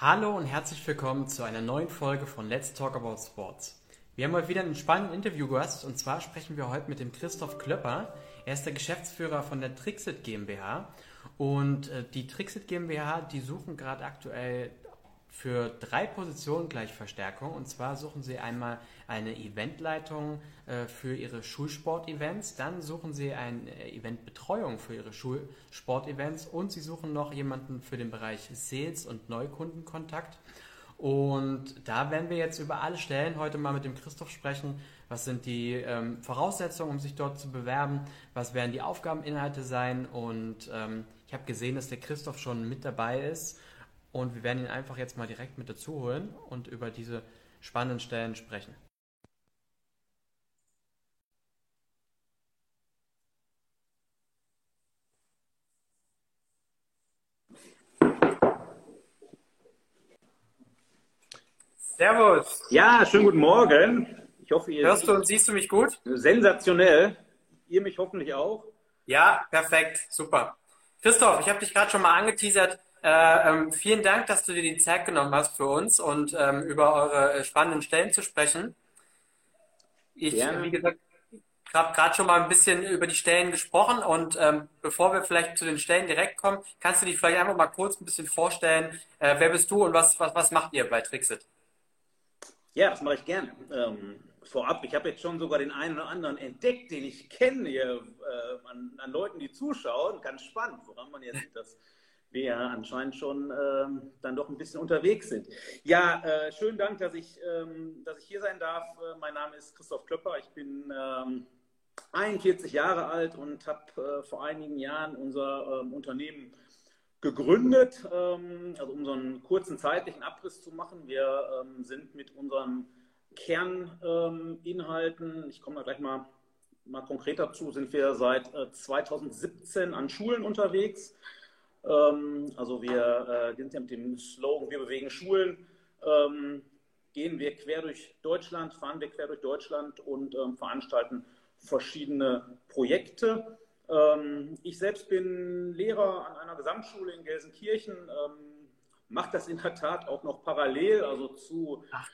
Hallo und herzlich willkommen zu einer neuen Folge von Let's Talk About Sports. Wir haben heute wieder einen spannenden Interviewgast und zwar sprechen wir heute mit dem Christoph Klöpper. Er ist der Geschäftsführer von der Trixit GmbH und äh, die Trixit GmbH, die suchen gerade aktuell für drei Positionen gleich Verstärkung. Und zwar suchen sie einmal eine Eventleitung äh, für ihre Schulsportevents, dann suchen sie eine Eventbetreuung für ihre Schulsportevents und sie suchen noch jemanden für den Bereich Sales und Neukundenkontakt. Und da werden wir jetzt über alle Stellen heute mal mit dem Christoph sprechen. Was sind die ähm, Voraussetzungen, um sich dort zu bewerben? Was werden die Aufgabeninhalte sein? Und ähm, ich habe gesehen, dass der Christoph schon mit dabei ist. Und wir werden ihn einfach jetzt mal direkt mit dazu holen und über diese spannenden Stellen sprechen. Servus. Ja, schönen guten Morgen. Ich hoffe, ihr hörst du und siehst du mich gut? Sensationell. Ihr mich hoffentlich auch. Ja, perfekt, super. Christoph, ich habe dich gerade schon mal angeteasert. Äh, ähm, vielen Dank, dass du dir die Zeit genommen hast für uns und ähm, über eure äh, spannenden Stellen zu sprechen. Ich, Gerne. wie gesagt, habe gerade schon mal ein bisschen über die Stellen gesprochen und ähm, bevor wir vielleicht zu den Stellen direkt kommen, kannst du dich vielleicht einfach mal kurz ein bisschen vorstellen, äh, wer bist du und was, was, was macht ihr bei Trixit? Ja, das mache ich gerne. Ähm, vorab, ich habe jetzt schon sogar den einen oder anderen entdeckt, den ich kenne hier äh, an, an, Leuten, die zuschauen. Ganz spannend, woran man jetzt dass wir ja anscheinend schon ähm, dann doch ein bisschen unterwegs sind. Ja, äh, schönen Dank, dass ich, ähm, dass ich hier sein darf. Äh, mein Name ist Christoph Klöpper. Ich bin ähm, 41 Jahre alt und habe äh, vor einigen Jahren unser ähm, Unternehmen gegründet. Ähm, also um so einen kurzen zeitlichen Abriss zu machen. Wir ähm, sind mit unseren Kerninhalten, ich komme da gleich mal, mal konkreter zu, sind wir seit 2017 äh, an Schulen unterwegs ähm, also wir äh, sind ja mit dem Slogan, wir bewegen Schulen, ähm, gehen wir quer durch Deutschland, fahren wir quer durch Deutschland und ähm, veranstalten verschiedene Projekte. ich selbst bin Lehrer an einer Gesamtschule in Gelsenkirchen, mache das in der Tat auch noch parallel, also zu, Ach,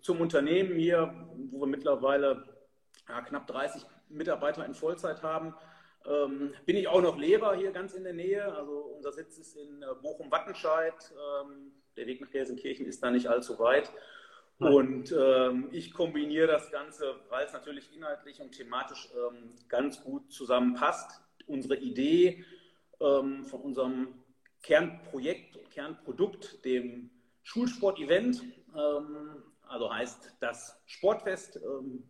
zum Unternehmen hier, wo wir mittlerweile ja, knapp 30 Mitarbeiter in Vollzeit haben. Ähm, bin ich auch noch Lehrer hier ganz in der Nähe. Also unser Sitz ist in äh, Bochum-Wattenscheid. Ähm, der Weg nach Gelsenkirchen ist da nicht allzu weit. Und ähm, ich kombiniere das Ganze, weil es natürlich inhaltlich und thematisch ähm, ganz gut zusammenpasst. Unsere Idee ähm, von unserem Kernprojekt Kernprodukt, dem Schulsport-Event, ähm, also heißt das Sportfest,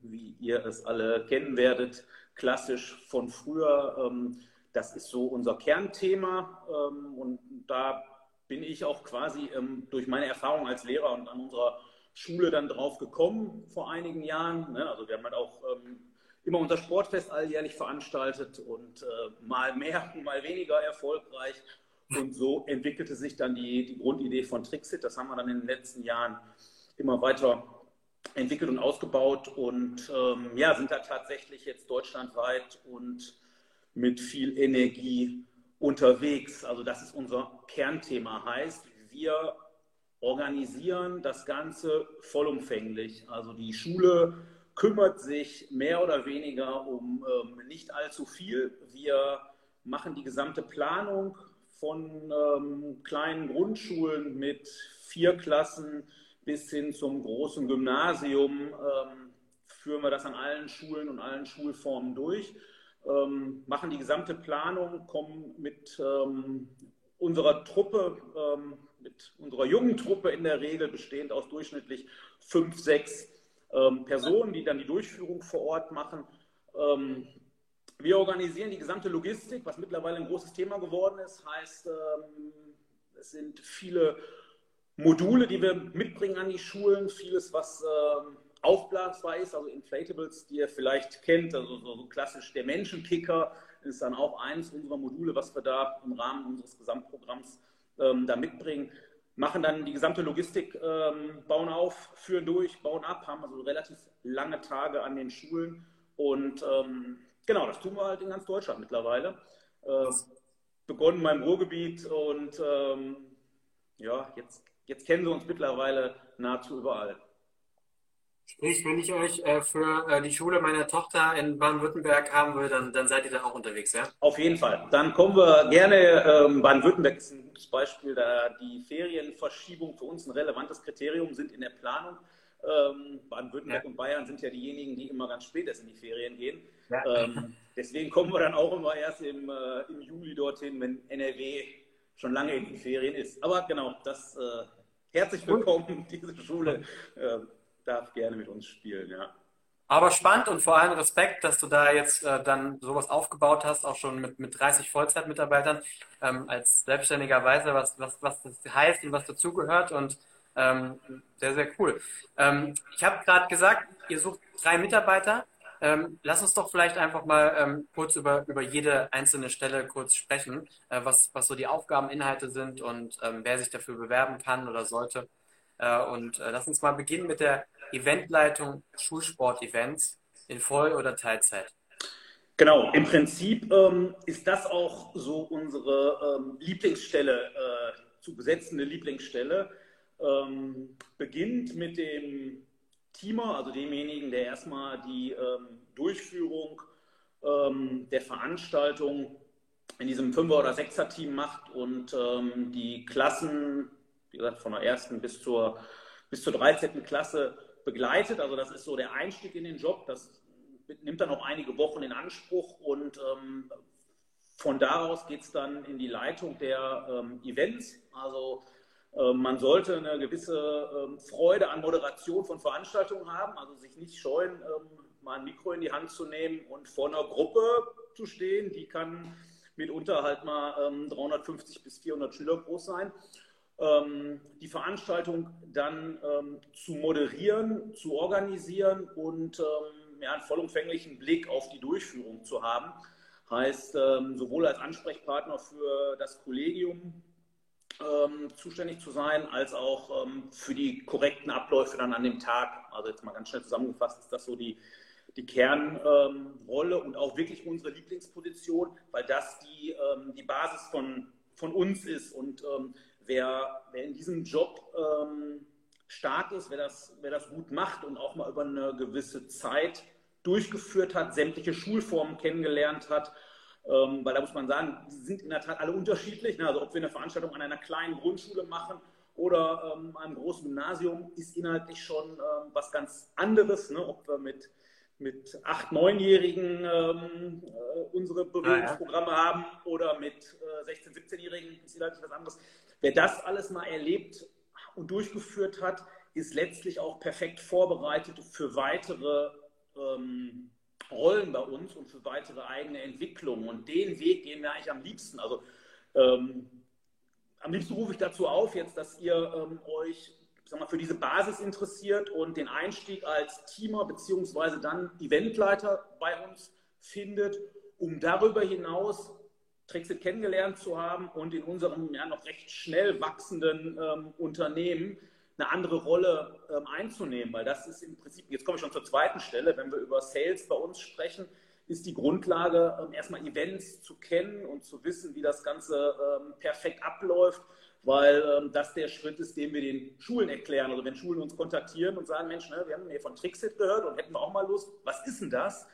wie ihr es alle kennen werdet, klassisch von früher. Ähm, das ist so unser Kernthema ähm, und da bin ich auch quasi ähm, durch meine Erfahrung als Lehrer und an unserer Schule dann drauf gekommen vor einigen Jahren. Ne? Also wir haben halt auch immer unser Sportfest alljährlich veranstaltet und äh, mal mehr, mal weniger erfolgreich. Und so entwickelte sich dann die, die Grundidee von Trixit. Das haben wir dann in den letzten Jahren immer weiter entwickelt und ausgebaut und ähm, ja, sind da tatsächlich jetzt deutschlandweit und mit viel Energie unterwegs. Also das ist unser Kernthema. Heißt, wir organisieren das Ganze vollumfänglich. Also die Schule kümmert sich mehr oder weniger um ähm, nicht allzu viel. Wir machen die gesamte Planung von ähm, kleinen Grundschulen mit vier Klassen bis hin zum großen Gymnasium ähm, führen wir das an allen Schulen und allen Schulformen durch, ähm, machen die gesamte Planung, kommen mit ähm, unserer Truppe, ähm, mit unserer jungen Truppe in der Regel, bestehend aus durchschnittlich fünf, sechs ähm, Personen, die dann die Durchführung vor Ort machen. Ähm, wir organisieren die gesamte Logistik, was mittlerweile ein großes Thema geworden ist. Heißt, es sind viele Module, die wir mitbringen an die Schulen, vieles, was äh, aufblasbar ist, also Inflatables, die ihr vielleicht kennt, also so, so, klassisch der Menschenkicker ist dann auch eines unserer Module, was wir da im Rahmen unseres Gesamtprogramms ähm, da mitbringen. Machen dann die gesamte Logistik, ähm, bauen auf, führen durch, bauen ab, haben also relativ lange Tage an den Schulen und ähm, genau, das tun wir halt in ganz Deutschland mittlerweile. Äh, begonnen beim Ruhrgebiet und ähm, ja, jetzt, jetzt kennen sie uns mittlerweile nahezu überall. Sprich, wenn ich euch äh, für äh, die Schule meiner Tochter in Baden-Württemberg haben will, dann, dann seid ihr da auch unterwegs, ja? Auf jeden Fall. Dann kommen wir gerne. Ähm, Baden-Württemberg ist ein gutes Beispiel, da die Ferienverschiebung für uns ein relevantes Kriterium sind in der Planung. Ähm, Baden-Württemberg ja. und Bayern sind ja diejenigen, die immer ganz spät erst in die Ferien gehen. Ja. Ähm, deswegen kommen wir dann auch immer erst im, äh, im Juli dorthin, wenn NRW schon lange in den Ferien ist. Aber genau, das äh, herzlich willkommen, diese Schule äh, darf gerne mit uns spielen, ja. Aber spannend und vor allem Respekt, dass du da jetzt äh, dann sowas aufgebaut hast, auch schon mit, mit 30 Vollzeitmitarbeitern, ähm, als selbstständiger Weise, was, was, was das heißt und was dazugehört und ähm, sehr, sehr cool. Ähm, ich habe gerade gesagt, ihr sucht drei Mitarbeiter. Ähm, lass uns doch vielleicht einfach mal ähm, kurz über, über jede einzelne Stelle kurz sprechen, äh, was, was so die Aufgabeninhalte sind und ähm, wer sich dafür bewerben kann oder sollte. Äh, und äh, lass uns mal beginnen mit der Eventleitung Schulsport-Events in Voll- oder Teilzeit. Genau, im Prinzip ähm, ist das auch so unsere ähm, Lieblingsstelle, äh, zu besetzende Lieblingsstelle. Ähm, beginnt mit dem Teamer, also demjenigen, der erstmal die ähm, Durchführung ähm, der Veranstaltung in diesem Fünfer- oder Sechser-Team macht und ähm, die Klassen wie gesagt, von der ersten bis zur, bis zur 13. Klasse begleitet. Also das ist so der Einstieg in den Job. Das nimmt dann auch einige Wochen in Anspruch und ähm, von daraus geht es dann in die Leitung der ähm, Events. Also man sollte eine gewisse ähm, Freude an Moderation von Veranstaltungen haben, also sich nicht scheuen, ähm, mal ein Mikro in die Hand zu nehmen und vor einer Gruppe zu stehen. Die kann mitunter halt mal 350 ähm, bis 400 Schüler groß sein ähm, die Veranstaltung dann ähm, zu moderieren, zu organisieren und ähm, einen vollumfänglichen Blick auf die Durchführung zu haben. Heißt, ähm, sowohl als Ansprechpartner für das Kollegium ähm, zuständig zu sein, als auch ähm, für die korrekten Abläufe dann an dem Tag. Also jetzt mal ganz schnell zusammengefasst ist das so die, die Kernrolle und auch wirklich unsere Lieblingsposition, weil das die, die Basis von, von uns ist und wer, wer in diesem Job ähm, stark ist, wer das, wer das gut macht und auch mal über eine gewisse Zeit durchgeführt hat, sämtliche Schulformen kennengelernt hat, ähm, weil da muss man sagen, die sind in der Tat alle unterschiedlich. Ne? Also ob wir eine Veranstaltung an einer kleinen Grundschule machen oder ähm, einem großen Gymnasium, ist inhaltlich schon ähm, was ganz anderes. Ne? Ob wir mit mit acht, neunjährigen ähm, äh, unsere Bewegungsprogramme ah, ja. haben oder mit äh, 16, 17-Jährigen ist inhaltlich was anderes. Wer das alles mal erlebt und durchgeführt hat, ist letztlich auch perfekt vorbereitet für weitere ähm, Rollen bei uns und für weitere eigene Entwicklungen. Und den Weg gehen wir eigentlich am liebsten. Also ähm, am liebsten rufe ich dazu auf, jetzt, dass ihr ähm, euch sag mal, für diese Basis interessiert und den Einstieg als Teamer bzw. dann Eventleiter bei uns findet, um darüber hinaus Trixit kennengelernt zu haben und in unserem ja noch recht schnell wachsenden ähm, Unternehmen eine andere Rolle ähm, einzunehmen, weil das ist im Prinzip, jetzt komme ich schon zur zweiten Stelle, wenn wir über Sales bei uns sprechen, ist die Grundlage, ähm, erstmal Events zu kennen und zu wissen, wie das Ganze ähm, perfekt abläuft, weil ähm, das der Schritt ist, den wir den Schulen erklären. Also wenn Schulen uns kontaktieren und sagen, Mensch, ne, wir haben hier von Trixit gehört und hätten wir auch mal Lust, was ist denn das?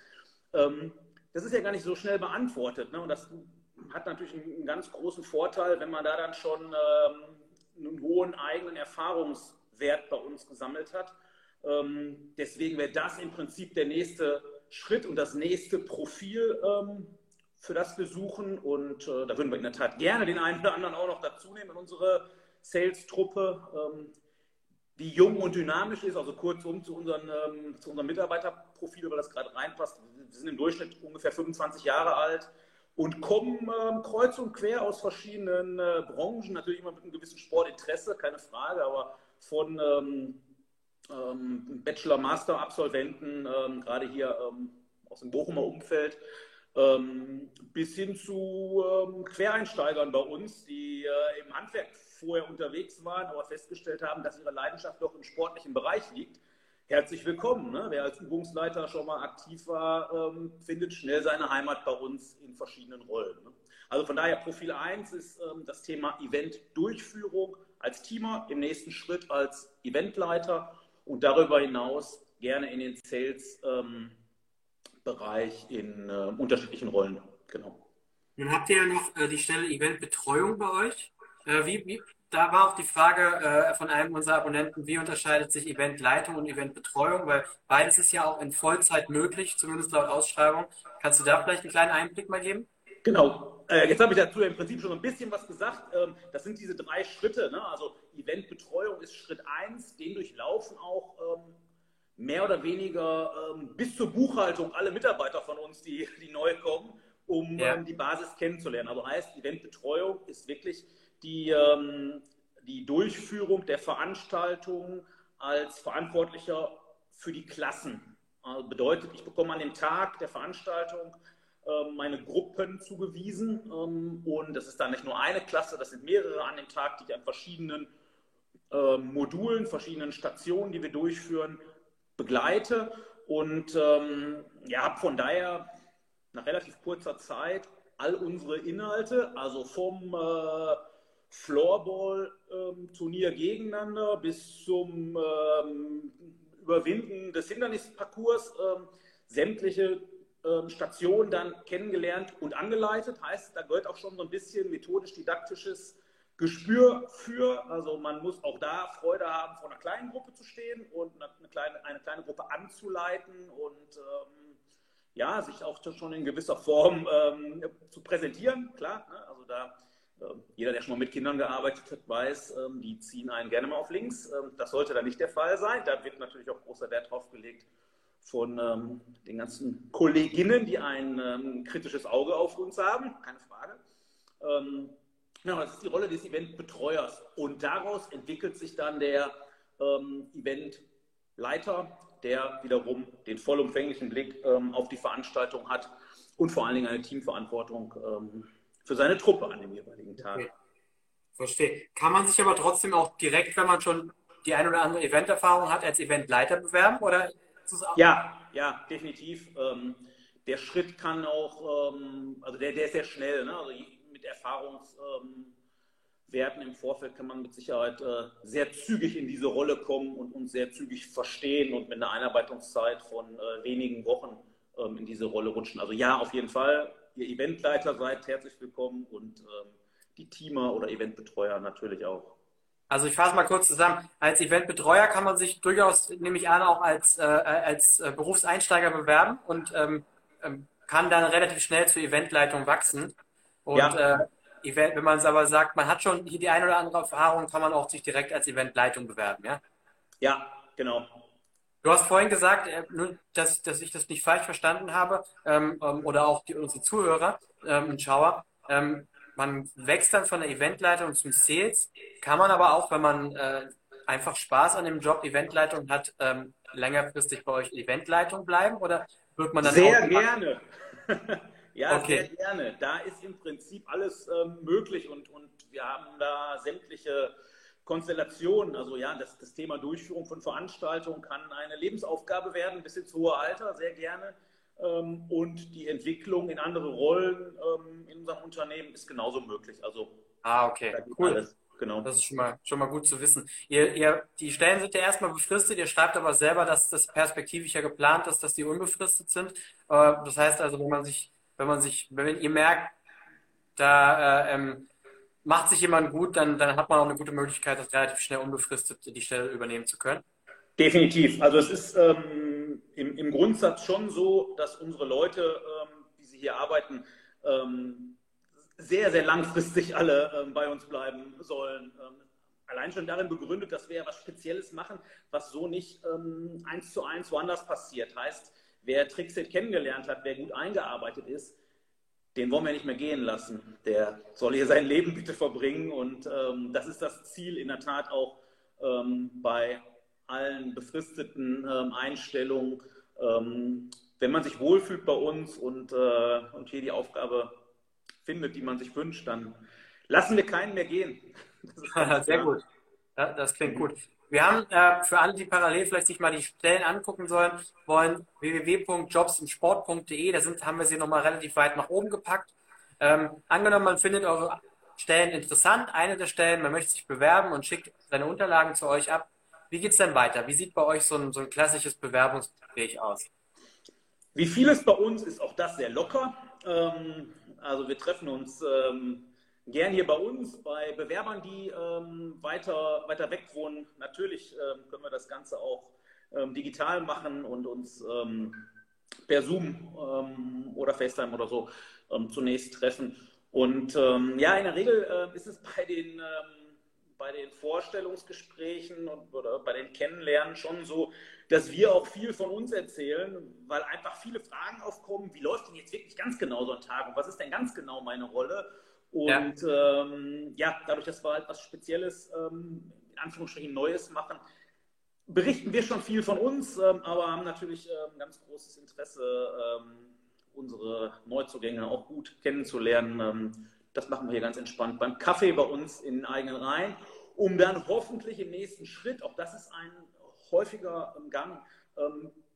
Ähm, das ist ja gar nicht so schnell beantwortet. Ne? Und das hat natürlich einen, ganz großen Vorteil, wenn man da dann schon ähm, einen hohen eigenen Erfahrungswert bei uns gesammelt hat. Ähm, deswegen wäre das im Prinzip der nächste Schritt und das nächste Profil, ähm, für das wir suchen. Und äh, da würden wir in der Tat gerne den einen oder anderen auch noch dazu nehmen in unsere Sales-Truppe, ähm, die jung und dynamisch ist. Also kurzum zu, unseren, ähm, zu unserem Mitarbeiterprofil, weil das gerade reinpasst. Wir sind im Durchschnitt ungefähr 25 Jahre alt und kommen ähm, kreuz und quer aus verschiedenen äh, Branchen, natürlich immer mit einem gewissen Sportinteresse, keine Frage, aber von ähm, ähm, Bachelor-Master-Absolventen, ähm, gerade hier ähm, aus dem Bochumer Umfeld, ähm, bis hin zu Quereinsteigern bei uns, die äh, im Handwerk vorher unterwegs waren, aber festgestellt haben, dass ihre Leidenschaft doch im sportlichen Bereich liegt herzlich willkommen. Ne? Wer als Übungsleiter schon mal aktiv war, ähm, findet schnell seine Heimat bei uns in verschiedenen Rollen. Ne? Also von daher Profil 1 ist ähm, das Thema Event-Durchführung als Teamer, im nächsten Schritt als Eventleiter und darüber hinaus gerne in den Sales-Bereich ähm, in äh, unterschiedlichen Rollen. Genau. Nun habt ihr ja noch äh, die Stelle Eventbetreuung bei euch. Äh, wie, wie, da war auch die Frage äh, von einem unserer Abonnenten, wie unterscheidet sich Eventleitung und Eventbetreuung, weil beides ist ja auch in Vollzeit möglich, zumindest laut Ausschreibung. Kannst du da vielleicht einen kleinen Einblick mal geben? Genau. Äh, jetzt habe ich dazu im Prinzip schon ein bisschen was gesagt. Ähm, das sind diese drei Schritte. Ne? Also Eventbetreuung ist Schritt eins, den durchlaufen auch ähm, mehr oder weniger ähm, bis zur Buchhaltung alle Mitarbeiter von uns, die, die neu kommen, um ja. die Basis kennenzulernen. Also heißt, Eventbetreuung ist wirklich die, ähm, die Durchführung der Veranstaltung als Verantwortlicher für die Klassen. Also bedeutet, ich bekomme an dem Tag der Veranstaltung ähm, meine Gruppen zugewiesen ähm, und das ist dann nicht nur eine Klasse, das sind mehrere an dem Tag, die ich an verschiedenen ähm, Modulen, verschiedenen Stationen, die wir durchführen, begleite und ähm, ja, habe von daher nach relativ kurzer Zeit all unsere Inhalte, also vom äh, Floorball-Turnier ähm, gegeneinander bis zum ähm, Überwinden des Hindernisparcours ähm, sämtliche Stationen dann kennengelernt und angeleitet. Heißt, da gehört auch schon so ein bisschen methodisch-didaktisches Gespür für. Also man muss auch da Freude haben, vor einer kleinen Gruppe zu stehen und eine kleine, eine kleine Gruppe anzuleiten und ähm, ja, sich auch schon in gewisser Form ähm, zu präsentieren. Klar, ne? also da jeder, der schon mal mit Kindern gearbeitet hat, weiß, ähm, die ziehen einen gerne mal auf links. Ähm, das sollte da nicht der Fall sein. Da wird natürlich auch großer Wert drauf gelegt von den ganzen Kolleginnen, die ein kritisches Auge auf uns haben, keine Frage. Das ist die Rolle des Eventbetreuers. Und daraus entwickelt sich dann der Eventleiter, der wiederum den vollumfänglichen Blick auf die Veranstaltung hat und vor allen Dingen eine Teamverantwortung für seine Truppe an dem jeweiligen Tag. Okay. Verstehe. Kann man sich aber trotzdem auch direkt, wenn man schon die ein oder andere Eventerfahrung hat, als Eventleiter bewerben? Oder ja, ja, definitiv. Ähm, der Schritt kann auch, ähm, also der, der ist sehr schnell. Ne? Also mit Erfahrungswerten ähm, im Vorfeld kann man mit Sicherheit äh, sehr zügig in diese Rolle kommen und uns sehr zügig verstehen und mit einer Einarbeitungszeit von äh, wenigen Wochen ähm, in diese Rolle rutschen. Also ja, auf jeden Fall ihr Eventleiter seid, herzlich willkommen und ähm, die Teamer oder Eventbetreuer natürlich auch. Also ich fasse mal kurz zusammen. Als Eventbetreuer kann man sich durchaus, nehme ich an, auch als, äh, als äh, Berufseinsteiger bewerben und ähm, ähm, kann dann relativ schnell zur Eventleitung wachsen. Und ja. äh, wenn man es aber sagt, man hat schon hier die eine oder andere Erfahrung, kann man auch sich direkt als Eventleitung bewerben, ja? Ja, genau. Du hast vorhin gesagt, äh, dass, dass ich das nicht falsch verstanden habe ähm, ähm, oder auch die, unsere Zuhörer ähm, und Schauer. Ähm, man wächst dann von der Eventleitung zum Sales, kann man aber auch, wenn man äh, einfach Spaß an dem Job Eventleitung hat, ähm, längerfristig bei euch Eventleitung bleiben oder wird man dann sehr auch gerne? ja, okay. sehr gerne. Da ist im Prinzip alles ähm, möglich und, und wir haben da sämtliche Konstellationen. Also ja, das, das Thema Durchführung von Veranstaltungen kann eine Lebensaufgabe werden, bis ins hohe Alter, sehr gerne. Ähm, und die Entwicklung in andere Rollen ähm, in unserem Unternehmen ist genauso möglich. Also ah, okay, cool. Alles. Genau. Das ist schon mal, schon mal gut zu wissen. Ihr, ihr, die Stellen sind ja erstmal befristet, ihr schreibt aber selber, dass das perspektivisch ja geplant ist, dass die unbefristet sind. Äh, das heißt also, wenn man sich, wenn man sich, wenn ihr merkt, da äh, ähm, macht sich jemand gut, dann, dann hat man auch eine gute Möglichkeit, das relativ schnell unbefristet die Stelle übernehmen zu können. Definitiv. Also es ist ähm, im, im, Grundsatz schon so, dass unsere Leute, ähm, die sie hier arbeiten, ähm, sehr, sehr langfristig alle ähm, bei uns bleiben sollen. Ähm, allein schon darin begründet, dass wir ja was Spezielles machen, was so nicht ähm, eins zu eins woanders passiert. Heißt, wer Trixit kennengelernt hat, wer gut eingearbeitet ist, den wollen wir nicht mehr gehen lassen. Der soll hier sein Leben bitte verbringen. Und ähm, das ist das Ziel in der Tat auch ähm, bei allen befristeten ähm, Einstellungen. Ähm, wenn man sich wohlfühlt bei uns und, äh, und hier die Aufgabe findet, die man sich wünscht, dann lassen wir keinen mehr gehen. Sehr gut. Ja, das klingt gut. Wir haben äh, für alle, die parallel vielleicht sich mal die Stellen angucken sollen, wollen www.jobsimsport.de, da sind, haben wir sie nochmal relativ weit nach oben gepackt. Ähm, angenommen, man findet eure Stellen interessant, eine der Stellen, man möchte sich bewerben und schickt seine Unterlagen zu euch ab. Wie geht es denn weiter? Wie sieht bei euch so ein, so ein klassisches Bewerbungsgespräch aus? Wie vieles bei uns ist auch das sehr locker. Ähm, also wir treffen uns ähm, gern hier bei uns, bei Bewerbern, die ähm, weiter, weiter weg wohnen. Natürlich ähm, können wir das Ganze auch ähm, digital machen und uns ähm, per Zoom ähm, oder FaceTime oder so ähm, zunächst treffen. Und ja, in der Regel äh, ist es bei den, bei den Vorstellungsgesprächen und, oder bei den Kennenlernen schon so, dass wir auch viel von uns erzählen, weil einfach viele Fragen aufkommen, wie läuft denn jetzt wirklich ganz genau so ein Tag und was ist denn ganz genau meine Rolle? Und ja, ähm, ja dadurch, dass wir halt was Spezielles, ähm, in Anführungsstrichen Neues machen, berichten wir schon viel von uns, ähm, aber haben natürlich ähm, ganz großes Interesse, ähm, unsere Neuzugänge auch gut kennenzulernen. Ähm, das machen wir hier ganz entspannt beim Kaffee bei uns in eigenen Reihen, um dann hoffentlich im nächsten Schritt, auch das ist ein häufiger Gang,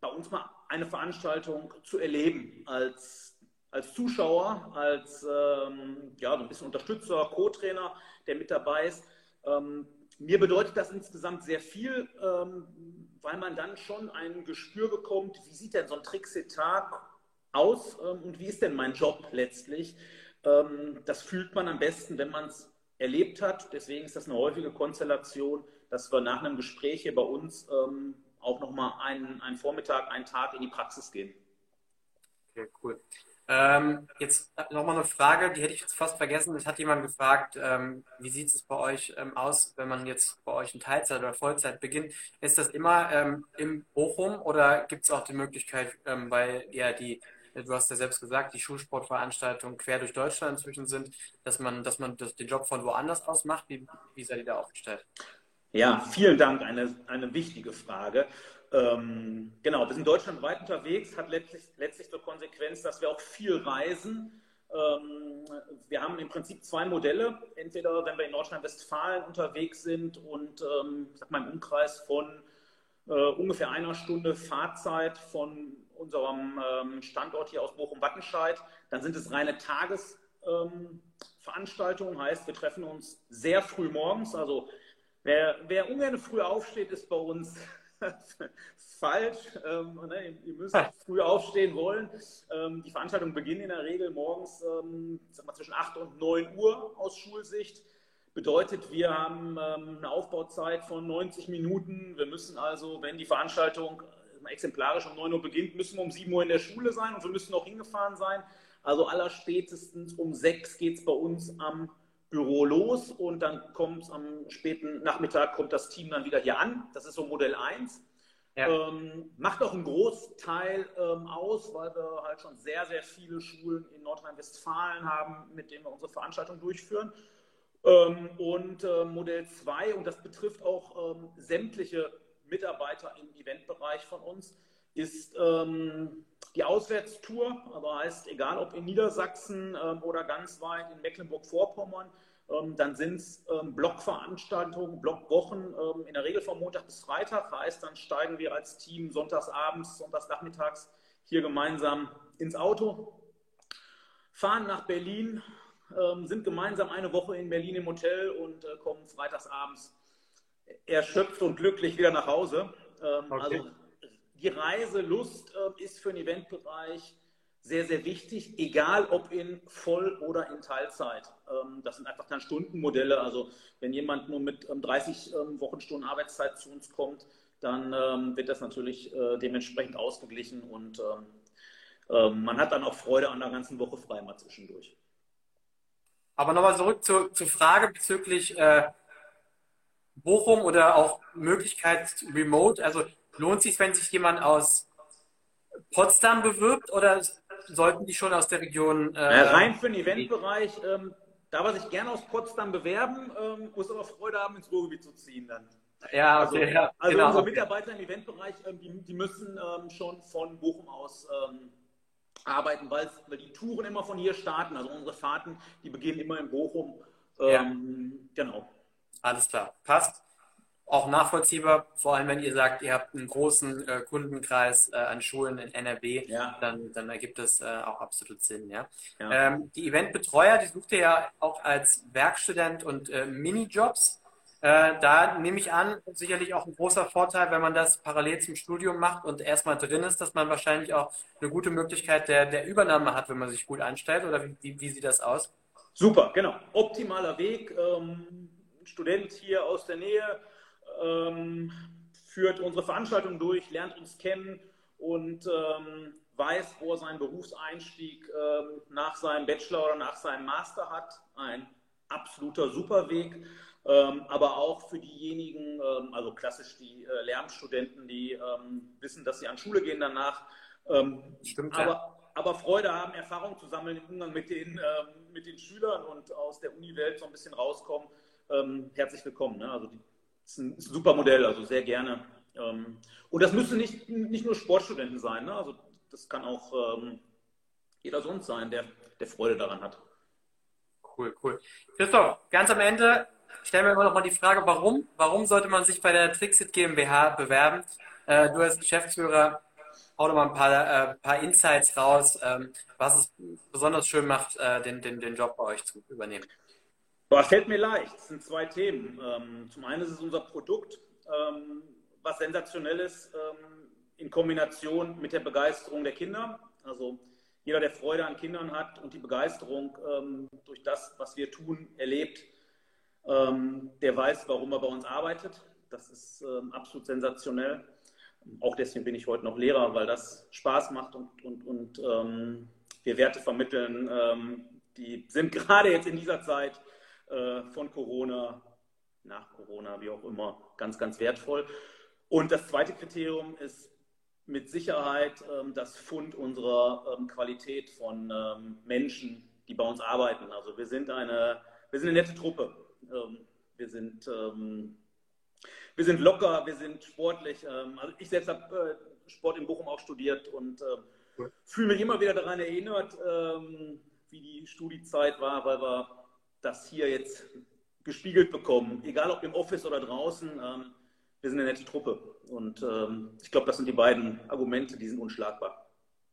bei uns mal eine Veranstaltung zu erleben als als Zuschauer, als ähm, ja, so ein bisschen Unterstützer, Co-Trainer, der mit dabei ist. Ähm, mir bedeutet das insgesamt sehr viel, ähm, weil man dann schon ein Gespür bekommt, wie sieht denn so ein Trixie-Tag aus ähm, und wie ist denn mein Job letztlich. Ähm, das fühlt man am besten, wenn man es erlebt hat. Deswegen ist das eine häufige Konstellation, dass wir nach einem Gespräch hier bei uns ähm, auch nochmal einen, einen Vormittag, einen Tag in die Praxis gehen. Okay, cool. Ähm, jetzt nochmal eine Frage, die hätte ich jetzt fast vergessen. Es hat jemand gefragt, ähm, wie sieht es bei euch ähm, aus, wenn man jetzt bei euch in Teilzeit oder Vollzeit beginnt? Ist das immer ähm, im Bochum oder gibt es auch die Möglichkeit, ähm, weil ja die, du hast ja selbst gesagt, die Schulsportveranstaltungen quer durch Deutschland inzwischen sind, dass man, dass man das, den Job von woanders aus macht? Wie, wie seid ihr da aufgestellt? Ja, vielen Dank. Eine, eine wichtige Frage. Ähm, genau, wir sind deutschlandweit unterwegs, hat letztlich, letztlich zur Konsequenz, dass wir auch viel reisen. Ähm, wir haben im Prinzip zwei Modelle. Entweder, wenn wir in Nordrhein-Westfalen unterwegs sind und ähm, ich sag mal im Umkreis von äh, ungefähr einer Stunde Fahrzeit von unserem ähm, Standort hier aus Bochum-Wattenscheid, dann sind es reine Tagesveranstaltungen. heißt, wir treffen uns sehr früh morgens. Also wer, wer ungern früh aufsteht, ist bei uns falsch. Ähm, ne, ihr müsst früh aufstehen wollen. Ähm, die Veranstaltungen beginnen in der Regel morgens ähm, mal, zwischen 8 und 9 Uhr aus Schulsicht. Bedeutet, wir haben ähm, eine Aufbauzeit von 90 Minuten. Wir müssen also, wenn die Veranstaltung äh, exemplarisch um 9 Uhr beginnt, müssen wir um 7 Uhr in der Schule sein und wir müssen auch hingefahren sein. Also aller spätestens um 6 geht es bei uns am Büro los und dann kommt am späten Nachmittag kommt das Team dann wieder hier an. Das ist so Modell 1. Ja. Ähm, macht auch einen Großteil ähm, aus, weil wir halt schon sehr, sehr viele Schulen in Nordrhein-Westfalen haben, mit denen wir unsere Veranstaltung durchführen. Ähm, und äh, Modell 2, und das betrifft auch ähm, sämtliche Mitarbeiter im Eventbereich von uns, ist ähm, die Auswärtstour, aber heißt, egal ob in Niedersachsen ähm, oder ganz weit in Mecklenburg-Vorpommern, ähm, dann sind es ähm, Blockveranstaltungen, Blockwochen, in der Regel von Montag bis Freitag. Heißt, dann steigen wir als Team sonntagsabends, sonntagsnachmittags hier gemeinsam ins Auto, fahren nach Berlin, sind gemeinsam eine Woche in Berlin im Hotel und äh, kommen freitagsabends erschöpft und glücklich wieder nach Hause. Okay. Also die Reiselust äh, ist für den Eventbereich sehr, sehr wichtig, egal ob in Voll- oder in Teilzeit. Ähm, das sind einfach dann Stundenmodelle. Also wenn jemand nur mit 30 ähm, ähm, Wochenstunden Arbeitszeit zu uns kommt, dann wird das natürlich äh, dementsprechend ausgeglichen und man hat dann auch Freude an der ganzen Woche frei mal zwischendurch. Aber nochmal zurück zur, zur Frage bezüglich äh, Bochum oder auch Möglichkeit Remote. Also lohnt sich, wenn sich jemand aus Potsdam bewirbt oder sollten die schon aus der Region. Äh, rein für den Eventbereich, ähm, da wir sich gerne aus Potsdam bewerben, ähm, muss aber Freude haben, ins Ruhrgebiet zu ziehen dann. Ja, okay, also, ja, also genau. unsere Mitarbeiter im Eventbereich, ähm, die, die, müssen ähm, schon von Bochum aus ähm, arbeiten, weil, weil die Touren immer von hier starten. Also unsere Fahrten, die beginnen immer in Bochum. Ja. Ähm, genau. Alles klar, passt. Auch nachvollziehbar, vor allem wenn ihr sagt, ihr habt einen großen äh, Kundenkreis äh, an Schulen in NRW, ja. dann, dann ergibt das äh, auch absolut Sinn. Ja? ja. Ähm, die Eventbetreuer, die sucht ihr ja auch als Werkstudent und äh, Minijobs. Äh, da nehme ich an, sicherlich auch ein großer Vorteil, wenn man das parallel zum Studium macht und erstmal drin ist, dass man wahrscheinlich auch eine gute Möglichkeit der, der Übernahme hat, wenn man sich gut anstellt. Oder wie, wie sieht das aus? Super, genau. Optimaler Weg. Ähm, Student hier aus der Nähe ähm, führt unsere Veranstaltung durch, lernt uns kennen und ähm, weiß, wo er seinen Berufseinstieg ähm, nach seinem Bachelor oder nach seinem Master hat. Ein absoluter Superweg. Ähm, aber auch für diejenigen, ähm, also klassisch die äh, Lehramtsstudenten, die ähm, wissen, dass sie an Schule gehen danach. Stimmt, aber, ja. aber Freude haben, Erfahrung zu sammeln im Umgang mit den, mit den Schülern und aus der Uni-Welt so ein bisschen rauskommen. herzlich willkommen. Ne? Also die ist ein, ist ein super Modell, also sehr gerne. Ähm, und das müssen nicht, nicht nur Sportstudenten sein, ne? also das kann auch ähm, jeder sonst sein, der, der Freude daran hat. Cool, cool. Christoph, ganz am Ende stellen wir immer noch mal die Frage, warum? Warum sollte man sich bei der Trixit GmbH bewerben? Äh, du als Geschäftsführer, hau doch mal ein paar, äh, paar Insights raus, ähm, was es besonders schön macht, äh, den, den, den Job bei euch zu übernehmen. Boah, fällt mir leicht. Es sind zwei Themen. Ähm, zum einen ist es unser Produkt, ähm, was sensationell ist ähm, in Kombination mit der Begeisterung der Kinder. Also jeder, der Freude an Kindern hat und die Begeisterung ähm, durch das, was wir tun, erlebt, ähm, der weiß, warum er bei uns arbeitet. Das ist ähm, absolut sensationell. Auch deswegen bin ich heute noch Lehrer, weil das Spaß macht und, und, und wir Werte vermitteln, die sind gerade jetzt in dieser Zeit äh, von Corona, nach Corona, wie auch immer, ganz, ganz wertvoll. Und das zweite Kriterium ist mit Sicherheit ähm, das Fund unserer ähm, Qualität von ähm, Menschen, die bei uns arbeiten. Also wir sind eine, wir sind eine nette Truppe. Ähm, wir sind, ähm, wir sind locker, wir sind sportlich. Ähm, also ich selbst habe äh, Sport in Bochum auch studiert und äh, fühle mich immer wieder daran erinnert, wie die Studiezeit war, weil wir das hier jetzt gespiegelt bekommen, egal ob im Office oder draußen. Ähm, wir sind eine nette Truppe. Und ähm, ich glaube, das sind die beiden Argumente, die sind unschlagbar.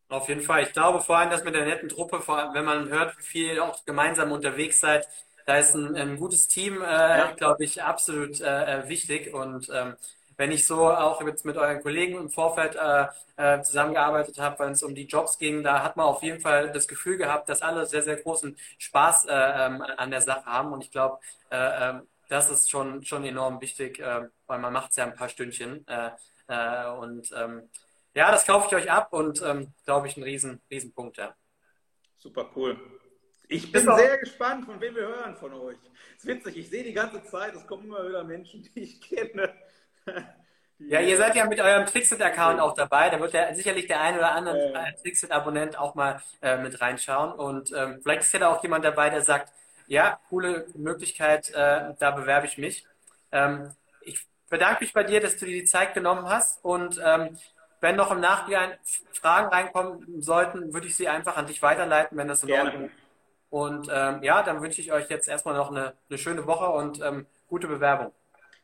Auf jeden Fall. Ich glaube vor allem, dass mit der netten Truppe, wenn man hört, wie viel ihr auch gemeinsam unterwegs seid, da ist ein, ein gutes Team, äh, ja. glaube ich, absolut äh, wichtig. Und ähm, wenn ich so auch jetzt mit euren Kollegen im Vorfeld äh, äh, zusammengearbeitet habe, wenn es um die Jobs ging, da hat man auf jeden Fall das Gefühl gehabt, dass alle sehr, sehr großen Spaß äh, ähm, an der Sache haben. Und ich glaube, äh, ähm, das ist schon, schon enorm wichtig, äh, weil man macht es ja ein paar Stündchen. Äh, und ähm, ja, das kaufe ich euch ab und ähm, glaube ich, ein riesen, riesen Punkt, ja. Super cool. Ich bin sehr gespannt, von wem wir hören von euch. Es ist witzig, ich sehe die ganze Zeit, es kommen immer wieder Menschen, die ich kenne. Ja, ihr seid ja mit eurem Trixit-Account auch dabei. Da wird ja sicherlich der ein oder andere äh. Trixit-Abonnent auch mal äh, mit reinschauen. Und ähm, vielleicht ist ja da auch jemand dabei, der sagt, ja, coole Möglichkeit, äh, da bewerbe ich mich. Ähm, ich bedanke mich bei dir, dass du dir die Zeit genommen hast. Und ähm, wenn noch im Nachhinein Fragen reinkommen sollten, würde ich sie einfach an dich weiterleiten, wenn das in Ordnung ist. Und ähm, ja, dann wünsche ich euch jetzt erstmal noch eine, eine schöne Woche und ähm, gute Bewerbung.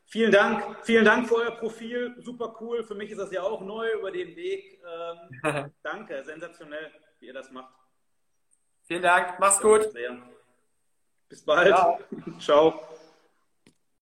Vielen Dank, vielen Dank für euer Profil. Super cool. Für mich ist das ja auch neu über den Weg. Ähm, danke, sensationell, wie ihr das macht. Vielen Dank, mach's gut. Bis bald. Ciao. Ciao.